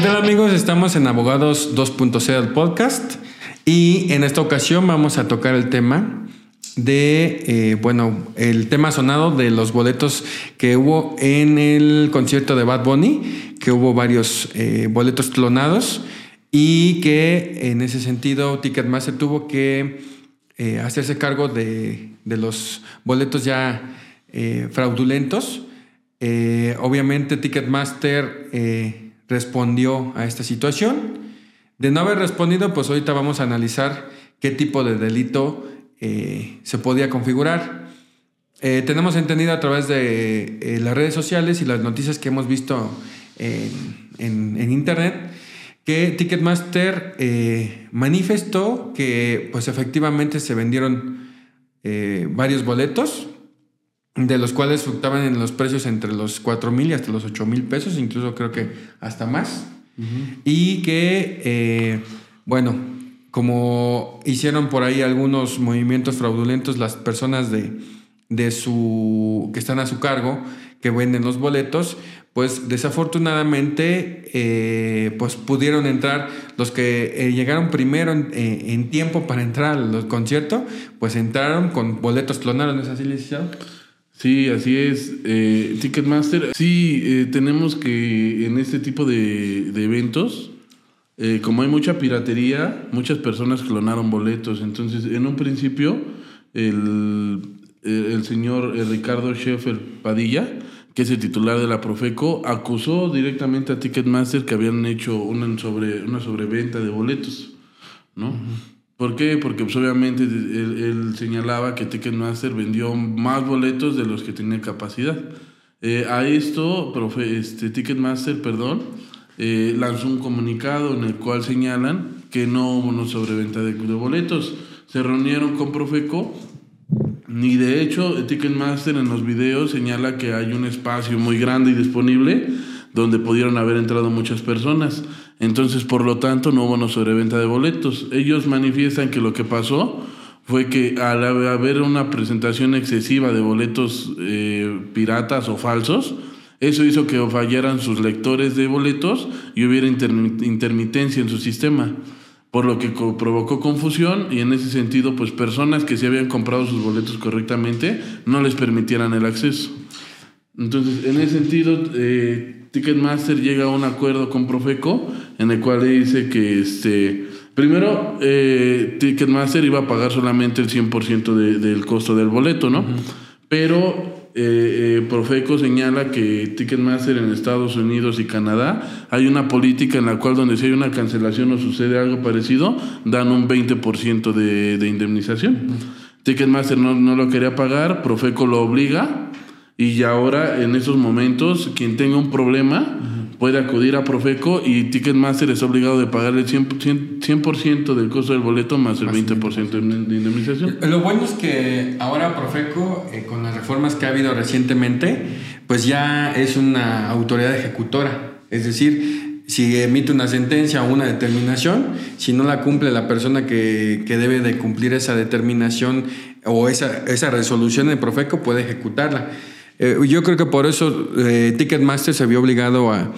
¿Qué amigos? Estamos en Abogados 2.0 el podcast y en esta ocasión vamos a tocar el tema de, eh, bueno, el tema sonado de los boletos que hubo en el concierto de Bad Bunny, que hubo varios eh, boletos clonados y que en ese sentido Ticketmaster tuvo que eh, hacerse cargo de, de, los boletos ya fraudulentos. obviamente Ticketmaster respondió a esta situación. De no haber respondido, pues ahorita vamos a analizar qué tipo de delito eh, se podía configurar. Eh, tenemos entendido a través de eh, las redes sociales y las noticias que hemos visto en, internet que Ticketmaster manifestó que pues efectivamente se vendieron varios boletos de los cuales fluctuaban en los precios entre los 4 mil y hasta los 8 mil pesos, incluso creo que hasta más. Y que, bueno, como hicieron por ahí algunos movimientos fraudulentos las personas de, de su, que están a su cargo, que venden los boletos, pues desafortunadamente eh, pues pudieron entrar los que eh, llegaron primero eh, en, tiempo para entrar al concierto, pues entraron con boletos clonados, ¿no es así, licenciado? Sí, así es. Ticketmaster, sí, tenemos que en este tipo de, eventos, eh, como hay mucha piratería, muchas personas clonaron boletos. Entonces, en un principio, el, el señor eh, Ricardo Scheffer Padilla, que es el titular de la Profeco, acusó directamente a Ticketmaster que habían hecho una, sobre, una sobreventa de boletos. ¿no? ¿Por qué? Porque pues, obviamente él, señalaba que Ticketmaster vendió más boletos de los que tenía capacidad. Eh, a esto, profe, este, Ticketmaster, perdón, eh, lanzó un comunicado en el cual señalan que no hubo una sobreventa de, de boletos. Se reunieron con Profeco ni de hecho Ticketmaster en los videos señala que hay un espacio muy grande y disponible donde pudieron haber entrado muchas personas. Entonces, por lo tanto, no hubo una sobreventa de boletos. Ellos manifiestan que lo que pasó fue que al haber una presentación excesiva de boletos eh, piratas o falsos, eso hizo que fallaran sus lectores de boletos y hubiera intermitencia en su sistema, por lo que provocó confusión y en ese sentido, pues personas que se habían comprado sus boletos correctamente no les permitieran el acceso. Entonces, en ese sentido, eh, Ticketmaster llega a un acuerdo con Profeco en el cual dice que este, primero eh, Ticketmaster iba a pagar solamente el 100% del costo del boleto, ¿no? Pero eh, eh, Profeco señala que Ticketmaster en Estados Unidos y Canadá hay una política en la cual donde si hay una cancelación o sucede algo parecido, dan un 20% de, de indemnización. Ticketmaster no, no lo quería pagar, Profeco lo obliga y ahora en esos momentos quien tenga un problema puede acudir a Profeco y Ticketmaster es obligado de pagar el 100%, 100 del costo del boleto más el 20% de indemnización. Lo bueno es que ahora Profeco, eh, con las reformas que ha habido recientemente, pues ya es una autoridad ejecutora. Es decir, si emite una sentencia o una determinación, si no la cumple la persona que, que debe de cumplir esa determinación o esa, esa resolución de Profeco, puede ejecutarla. Eh, yo creo que por eso eh, Ticketmaster se vio obligado a,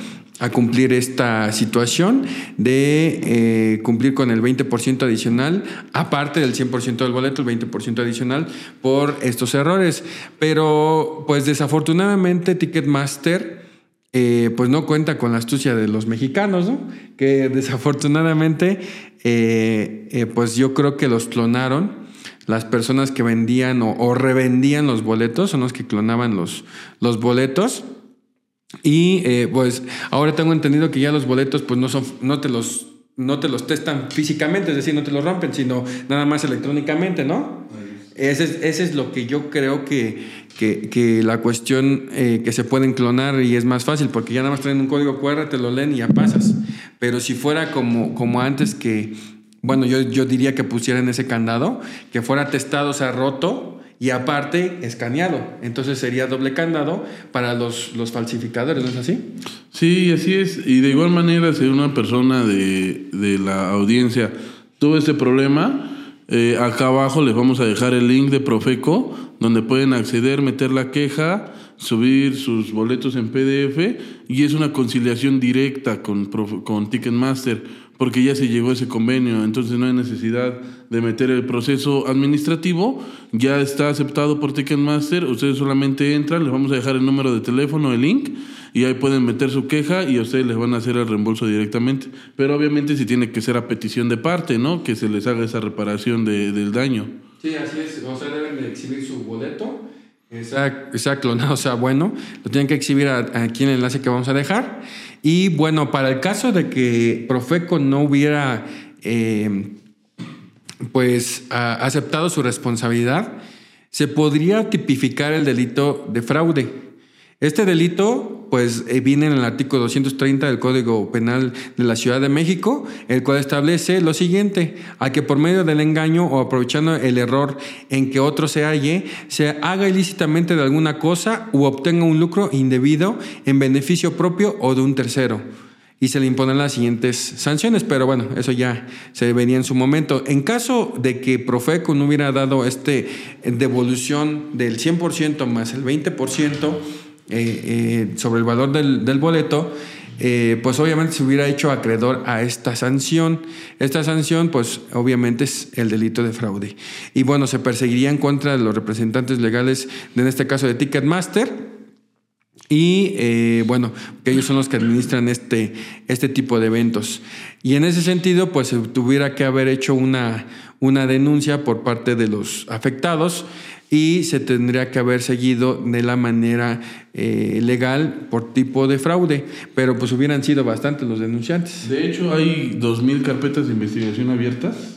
cumplir esta situación de eh, cumplir con el 20% adicional, aparte del 100% del boleto, el 20% adicional por estos errores. Pero pues desafortunadamente Ticketmaster pues no cuenta con la astucia de los mexicanos, ¿no? que desafortunadamente pues yo creo que los clonaron las personas que vendían o, revendían los boletos son los que clonaban los, los boletos. Y eh, pues ahora tengo entendido que ya los boletos pues no son, no te los, no te los testan físicamente, es decir, no te los rompen, sino nada más electrónicamente, ¿no? Ese es, ese es lo que yo creo que, que, la cuestión eh, que se pueden clonar y es más fácil, porque ya nada más traen un código QR, te lo leen y ya pasas. Pero si fuera como, como antes que bueno, yo, yo diría que pusieran ese candado, que fuera testado, o sea, roto y aparte escaneado. Entonces sería doble candado para los, los falsificadores, ¿no es así? Sí, así es. Y de igual manera, si una persona de, de la audiencia tuvo este problema, eh, acá abajo les vamos a dejar el link de Profeco, donde pueden acceder, meter la queja subir sus boletos en PDF y es una conciliación directa con, con Ticketmaster porque ya se llegó a ese convenio, entonces no hay necesidad de meter el proceso administrativo, ya está aceptado por Ticketmaster, ustedes solamente entran, les vamos a dejar el número de teléfono, el link, y ahí pueden meter su queja y a ustedes les van a hacer el reembolso directamente. Pero obviamente si tiene que ser a petición de parte, ¿no? Que se les haga esa reparación de, del daño. Sí, así es, o sea, deben de exhibir su boleto sea, sea clonado, sea bueno, lo tienen que exhibir aquí en el enlace que vamos a dejar. Y bueno, para el caso de que Profeco no hubiera eh, pues aceptado su responsabilidad, se podría tipificar el delito de fraude. Este delito, pues, eh, viene en el artículo 230 del Código Penal de la Ciudad de México, el cual establece lo siguiente, a que por medio del engaño o aprovechando el error en que otro se halle, se haga ilícitamente de alguna cosa u obtenga un lucro indebido en beneficio propio o de un tercero y se le imponen las siguientes sanciones, pero bueno, eso ya se venía en su momento. En caso de que Profeco no hubiera dado este devolución del 100% más el 20%, eh, eh, sobre el valor del, boleto, eh, pues obviamente se hubiera hecho acreedor a esta sanción. Esta sanción, pues obviamente es el delito de fraude. Y bueno, se perseguiría en contra de los representantes legales, en este caso de Ticketmaster. Y bueno, que ellos son los que administran este, este tipo de eventos. Y en ese sentido, pues se tuviera que haber hecho una, una denuncia por parte de los afectados y se tendría que haber seguido de la manera eh, legal por tipo de fraude, pero pues hubieran sido bastantes los denunciantes. De hecho, hay 2.000 carpetas de investigación abiertas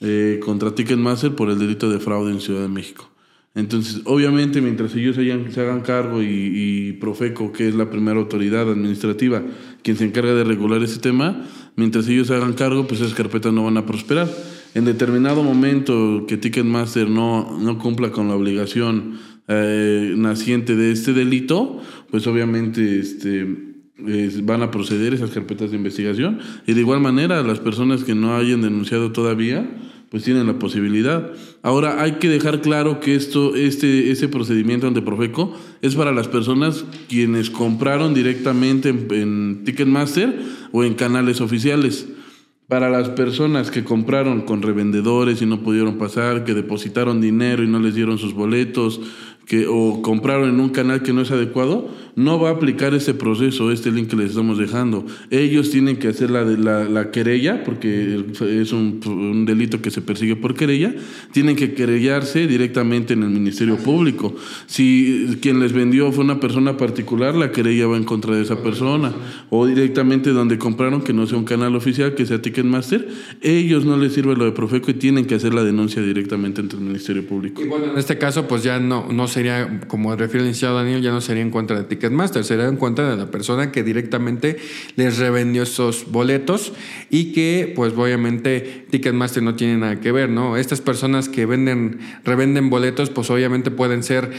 eh, contra Ticketmaster por el delito de fraude en Ciudad de México. Entonces, obviamente, mientras ellos se hagan cargo y, y, Profeco, que es la primera autoridad administrativa quien se encarga de regular ese tema, mientras ellos se hagan cargo, pues esas carpetas no van a prosperar en determinado momento que Ticketmaster no, no cumpla con la obligación eh, naciente de este delito, pues obviamente este, van a proceder esas carpetas de investigación. Y de igual manera, las personas que no hayan denunciado todavía, pues tienen la posibilidad. Ahora hay que dejar claro que esto, este, ese procedimiento ante Profeco es para las personas quienes compraron directamente en Ticketmaster o en canales oficiales. Para las personas que compraron con revendedores y no pudieron pasar, que depositaron dinero y no les dieron sus boletos, que, o compraron en un canal que no es adecuado, no va a aplicar ese proceso, este link que les estamos dejando. Ellos tienen que hacer la, la, la querella, porque es un, un, delito que se persigue por querella, tienen que querellarse directamente en el Ministerio Público. Si quien les vendió fue una persona particular, la querella va en contra de esa persona, o directamente donde compraron, que no sea un canal oficial, que sea Ticketmaster, ellos no les sirve lo de Profeco y tienen que hacer la denuncia directamente ante el Ministerio Público. Y bueno, en este caso, pues ya no, no sería, como refiere el licenciado Daniel, ya no sería en contra de Ticketmaster Ticketmaster, se dan cuenta de la persona que directamente les revendió esos boletos y que pues obviamente Ticketmaster no tiene nada que ver, ¿no? Estas personas que venden, revenden boletos pues obviamente pueden ser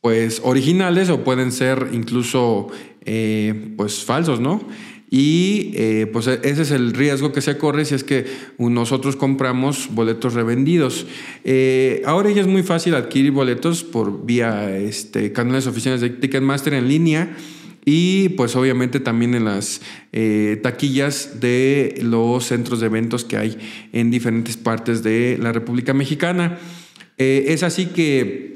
pues originales o pueden ser incluso eh, pues falsos, ¿no? Y eh, pues ese es el riesgo que se corre si es que nosotros compramos boletos revendidos. Eh, ahora ya es muy fácil adquirir boletos por vía este, canales oficiales de Ticketmaster en línea y pues obviamente también en las eh, taquillas de los centros de eventos que hay en diferentes partes de la República Mexicana. es así que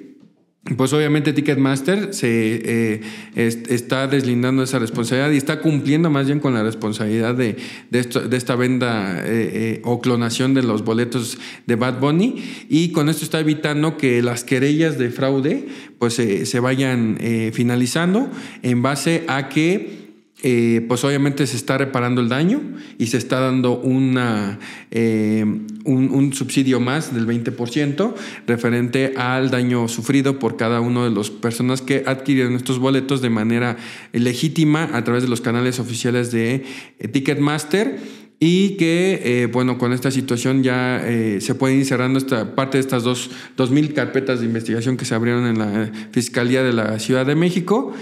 pues obviamente Ticketmaster se eh, está deslindando esa responsabilidad y está cumpliendo más bien con la responsabilidad de, de, esta venda eh, eh, o clonación de los boletos de Bad Bunny. Y con esto está evitando que las querellas de fraude pues se vayan finalizando en base a que eh, pues obviamente se está reparando el daño y se está dando una, eh, un, subsidio más del 20% referente al daño sufrido por cada una de las personas que adquirieron estos boletos de manera legítima a través de los canales oficiales de eh, Ticketmaster y que, bueno, con esta situación ya se puede ir cerrando esta parte de estas dos, mil carpetas de investigación que se abrieron en la Fiscalía de la Ciudad de México.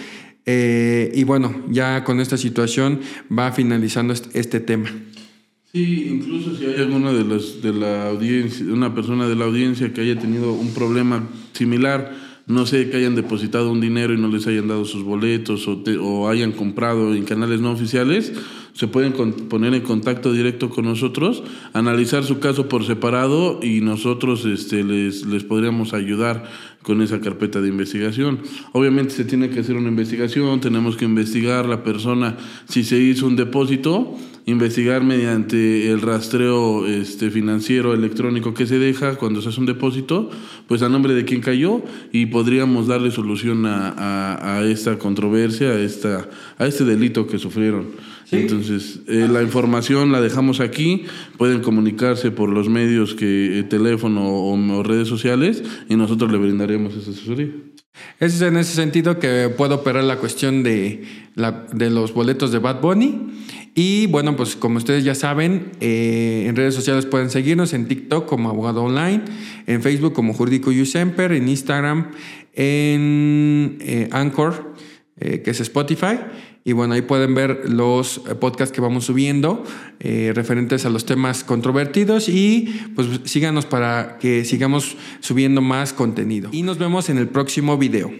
Eh, y bueno, ya con esta situación va finalizando este, tema. Sí, incluso si hay alguna de las de la audiencia, una persona de la audiencia que haya tenido un problema similar no sé, que hayan depositado un dinero y no les hayan dado sus boletos o, o hayan comprado en canales no oficiales, se pueden poner en contacto directo con nosotros, analizar su caso por separado y nosotros este, les, les podríamos ayudar con esa carpeta de investigación. Obviamente se tiene que hacer una investigación, tenemos que investigar la persona si se hizo un depósito, investigar mediante el rastreo este, financiero electrónico que se deja cuando se hace un depósito, pues a nombre de quién cayó y podríamos darle solución a, a, esta controversia, a, esta, a este delito que sufrieron. Entonces, eh, la información la dejamos aquí, pueden comunicarse por los medios que eh, teléfono o, redes sociales y nosotros le brindaremos esa asesoría. Es en ese sentido que puedo operar la cuestión de, la, de los boletos de Bad Bunny. Y bueno, pues como ustedes ya saben, eh, en redes sociales pueden seguirnos en TikTok como Abogado Online, en Facebook como Jurídico Usemper, en Instagram, en Anchor, que es Spotify. Y bueno, ahí pueden ver los eh, podcasts que vamos subiendo eh, referentes a los temas controvertidos y pues síganos para que sigamos subiendo más contenido. Y nos vemos en el próximo video.